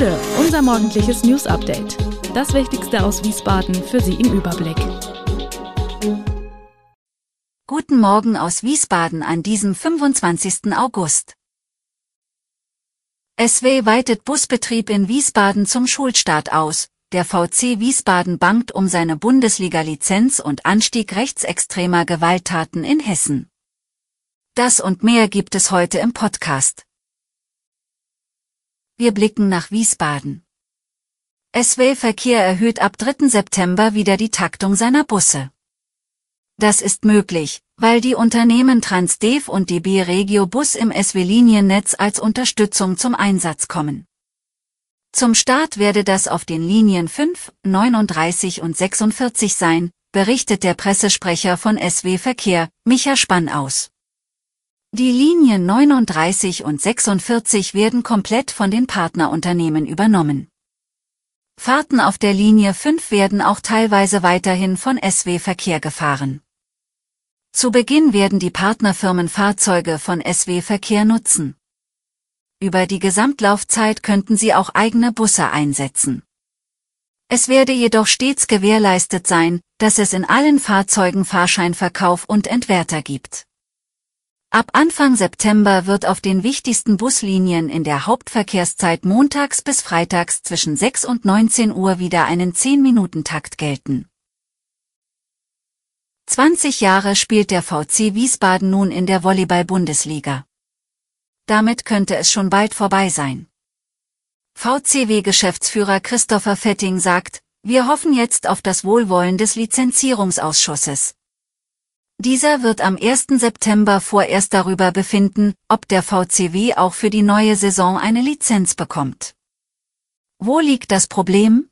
Gude, unser morgendliches News Update. Das Wichtigste aus Wiesbaden für Sie im Überblick. Guten Morgen aus Wiesbaden an diesem 25. August. SW weitet Busbetrieb in Wiesbaden zum Schulstart aus. Der VC Wiesbaden bangt um seine Bundesliga-Lizenz und Anstieg rechtsextremer Gewalttaten in Hessen. Das und mehr gibt es heute im Podcast. Wir blicken nach Wiesbaden. SW Verkehr erhöht ab 3. September wieder die Taktung seiner Busse. Das ist möglich, weil die Unternehmen Transdev und DB Regio Bus im SW-Liniennetz als Unterstützung zum Einsatz kommen. Zum Start werde das auf den Linien 5, 39 und 46 sein, berichtet der Pressesprecher von SW Verkehr, Micha Spann aus. Die Linien 39 und 46 werden komplett von den Partnerunternehmen übernommen. Fahrten auf der Linie 5 werden auch teilweise weiterhin von SW Verkehr gefahren. Zu Beginn werden die Partnerfirmen Fahrzeuge von SW Verkehr nutzen. Über die Gesamtlaufzeit könnten sie auch eigene Busse einsetzen. Es werde jedoch stets gewährleistet sein, dass es in allen Fahrzeugen Fahrscheinverkauf und Entwerter gibt. Ab Anfang September wird auf den wichtigsten Buslinien in der Hauptverkehrszeit montags bis freitags zwischen 6 und 19 Uhr wieder einen 10-Minuten-Takt gelten. 20 Jahre spielt der VC Wiesbaden nun in der Volleyball-Bundesliga. Damit könnte es schon bald vorbei sein. VCW-Geschäftsführer Christopher Fetting sagt, wir hoffen jetzt auf das Wohlwollen des Lizenzierungsausschusses. Dieser wird am 1. September vorerst darüber befinden, ob der VCW auch für die neue Saison eine Lizenz bekommt. Wo liegt das Problem?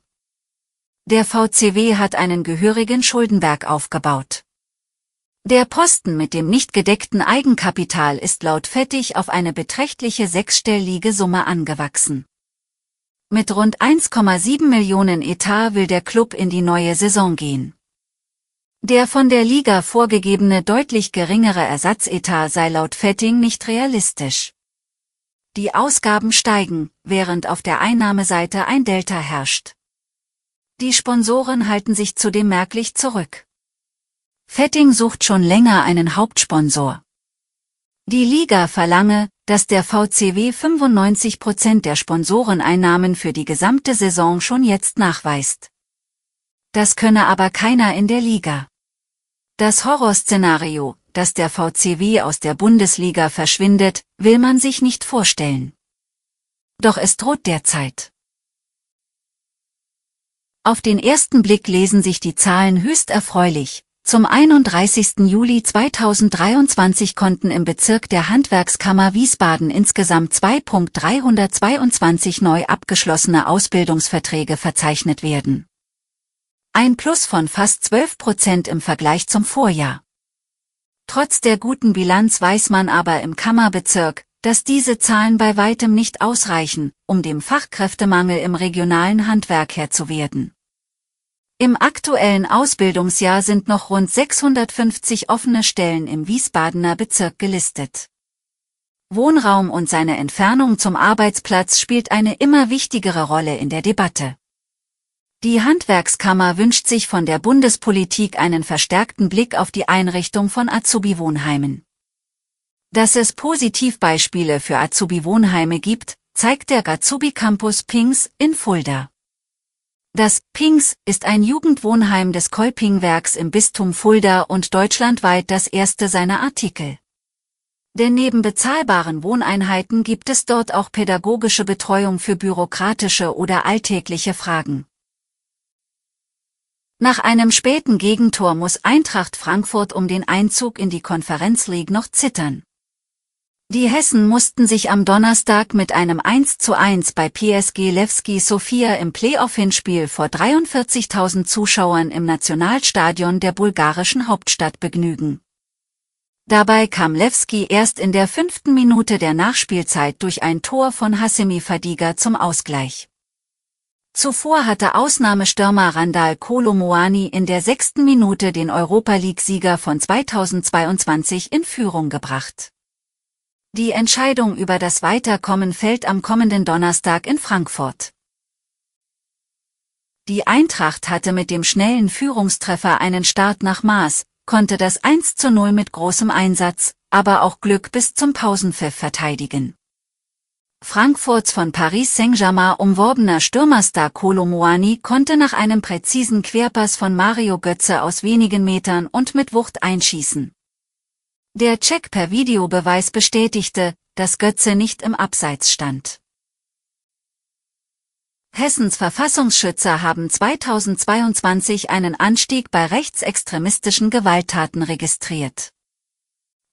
Der VCW hat einen gehörigen Schuldenberg aufgebaut. Der Posten mit dem nicht gedeckten Eigenkapital ist laut Fettig auf eine beträchtliche sechsstellige Summe angewachsen. Mit rund 1,7 Millionen Etat will der Club in die neue Saison gehen. Der von der Liga vorgegebene deutlich geringere Ersatzetat sei laut Fetting nicht realistisch. Die Ausgaben steigen, während auf der Einnahmeseite ein Delta herrscht. Die Sponsoren halten sich zudem merklich zurück. Fetting sucht schon länger einen Hauptsponsor. Die Liga verlange, dass der VCW 95 Prozent der Sponsoreneinnahmen für die gesamte Saison schon jetzt nachweist. Das könne aber keiner in der Liga. Das Horrorszenario, dass der VCW aus der Bundesliga verschwindet, will man sich nicht vorstellen. Doch es droht derzeit. Auf den ersten Blick lesen sich die Zahlen höchst erfreulich. Zum 31. Juli 2023 konnten im Bezirk der Handwerkskammer Wiesbaden insgesamt 2.322 neu abgeschlossene Ausbildungsverträge verzeichnet werden. Ein Plus von fast 12 Prozent im Vergleich zum Vorjahr. Trotz der guten Bilanz weiß man aber im Kammerbezirk, dass diese Zahlen bei weitem nicht ausreichen, um dem Fachkräftemangel im regionalen Handwerk Herr zu werden. Im aktuellen Ausbildungsjahr sind noch rund 650 offene Stellen im Wiesbadener Bezirk gelistet. Wohnraum und seine Entfernung zum Arbeitsplatz spielt eine immer wichtigere Rolle in der Debatte. Die Handwerkskammer wünscht sich von der Bundespolitik einen verstärkten Blick auf die Einrichtung von Azubi-Wohnheimen. Dass es Positivbeispiele für Azubi-Wohnheime gibt, zeigt der Gazubi Campus Pings in Fulda. Das Pings ist ein Jugendwohnheim des Kolpingwerks im Bistum Fulda und deutschlandweit das erste seiner Artikel. Denn neben bezahlbaren Wohneinheiten gibt es dort auch pädagogische Betreuung für bürokratische oder alltägliche Fragen. Nach einem späten Gegentor muss Eintracht Frankfurt um den Einzug in die Konferenz League noch zittern. Die Hessen mussten sich am Donnerstag mit einem 1 zu 1 bei PSG Levski Sofia im Playoff-Hinspiel vor 43.000 Zuschauern im Nationalstadion der bulgarischen Hauptstadt begnügen. Dabei kam Levski erst in der fünften Minute der Nachspielzeit durch ein Tor von Hassemi Fadiga zum Ausgleich. Zuvor hatte Ausnahmestürmer Randall Kolomoani in der sechsten Minute den Europa League-Sieger von 2022 in Führung gebracht. Die Entscheidung über das Weiterkommen fällt am kommenden Donnerstag in Frankfurt. Die Eintracht hatte mit dem schnellen Führungstreffer einen Start nach Maß, konnte das 1 zu 0 mit großem Einsatz, aber auch Glück bis zum Pausenpfiff verteidigen. Frankfurts von Paris Saint-Germain umworbener Stürmerstar Kolomoani konnte nach einem präzisen Querpass von Mario Götze aus wenigen Metern und mit Wucht einschießen. Der Check per Videobeweis bestätigte, dass Götze nicht im Abseits stand. Hessens Verfassungsschützer haben 2022 einen Anstieg bei rechtsextremistischen Gewalttaten registriert.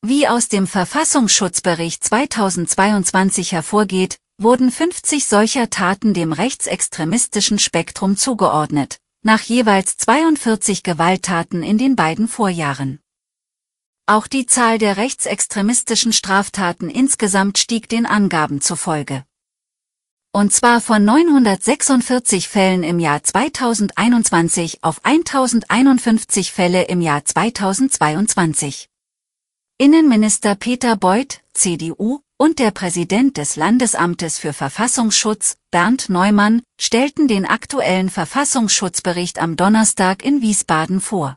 Wie aus dem Verfassungsschutzbericht 2022 hervorgeht, wurden 50 solcher Taten dem rechtsextremistischen Spektrum zugeordnet, nach jeweils 42 Gewalttaten in den beiden Vorjahren. Auch die Zahl der rechtsextremistischen Straftaten insgesamt stieg den Angaben zufolge. Und zwar von 946 Fällen im Jahr 2021 auf 1051 Fälle im Jahr 2022. Innenminister Peter Beuth, CDU, und der Präsident des Landesamtes für Verfassungsschutz, Bernd Neumann, stellten den aktuellen Verfassungsschutzbericht am Donnerstag in Wiesbaden vor.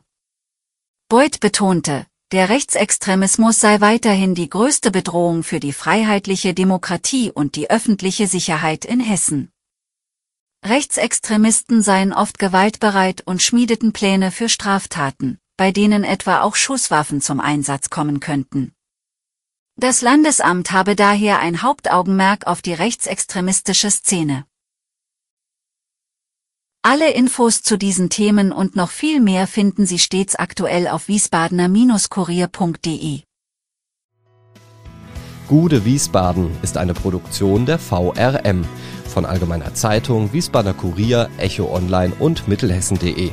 Beuth betonte, der Rechtsextremismus sei weiterhin die größte Bedrohung für die freiheitliche Demokratie und die öffentliche Sicherheit in Hessen. Rechtsextremisten seien oft gewaltbereit und schmiedeten Pläne für Straftaten bei denen etwa auch Schusswaffen zum Einsatz kommen könnten. Das Landesamt habe daher ein Hauptaugenmerk auf die rechtsextremistische Szene. Alle Infos zu diesen Themen und noch viel mehr finden Sie stets aktuell auf wiesbadener-kurier.de. Gude Wiesbaden ist eine Produktion der VRM von Allgemeiner Zeitung, Wiesbadener Kurier, Echo Online und Mittelhessen.de.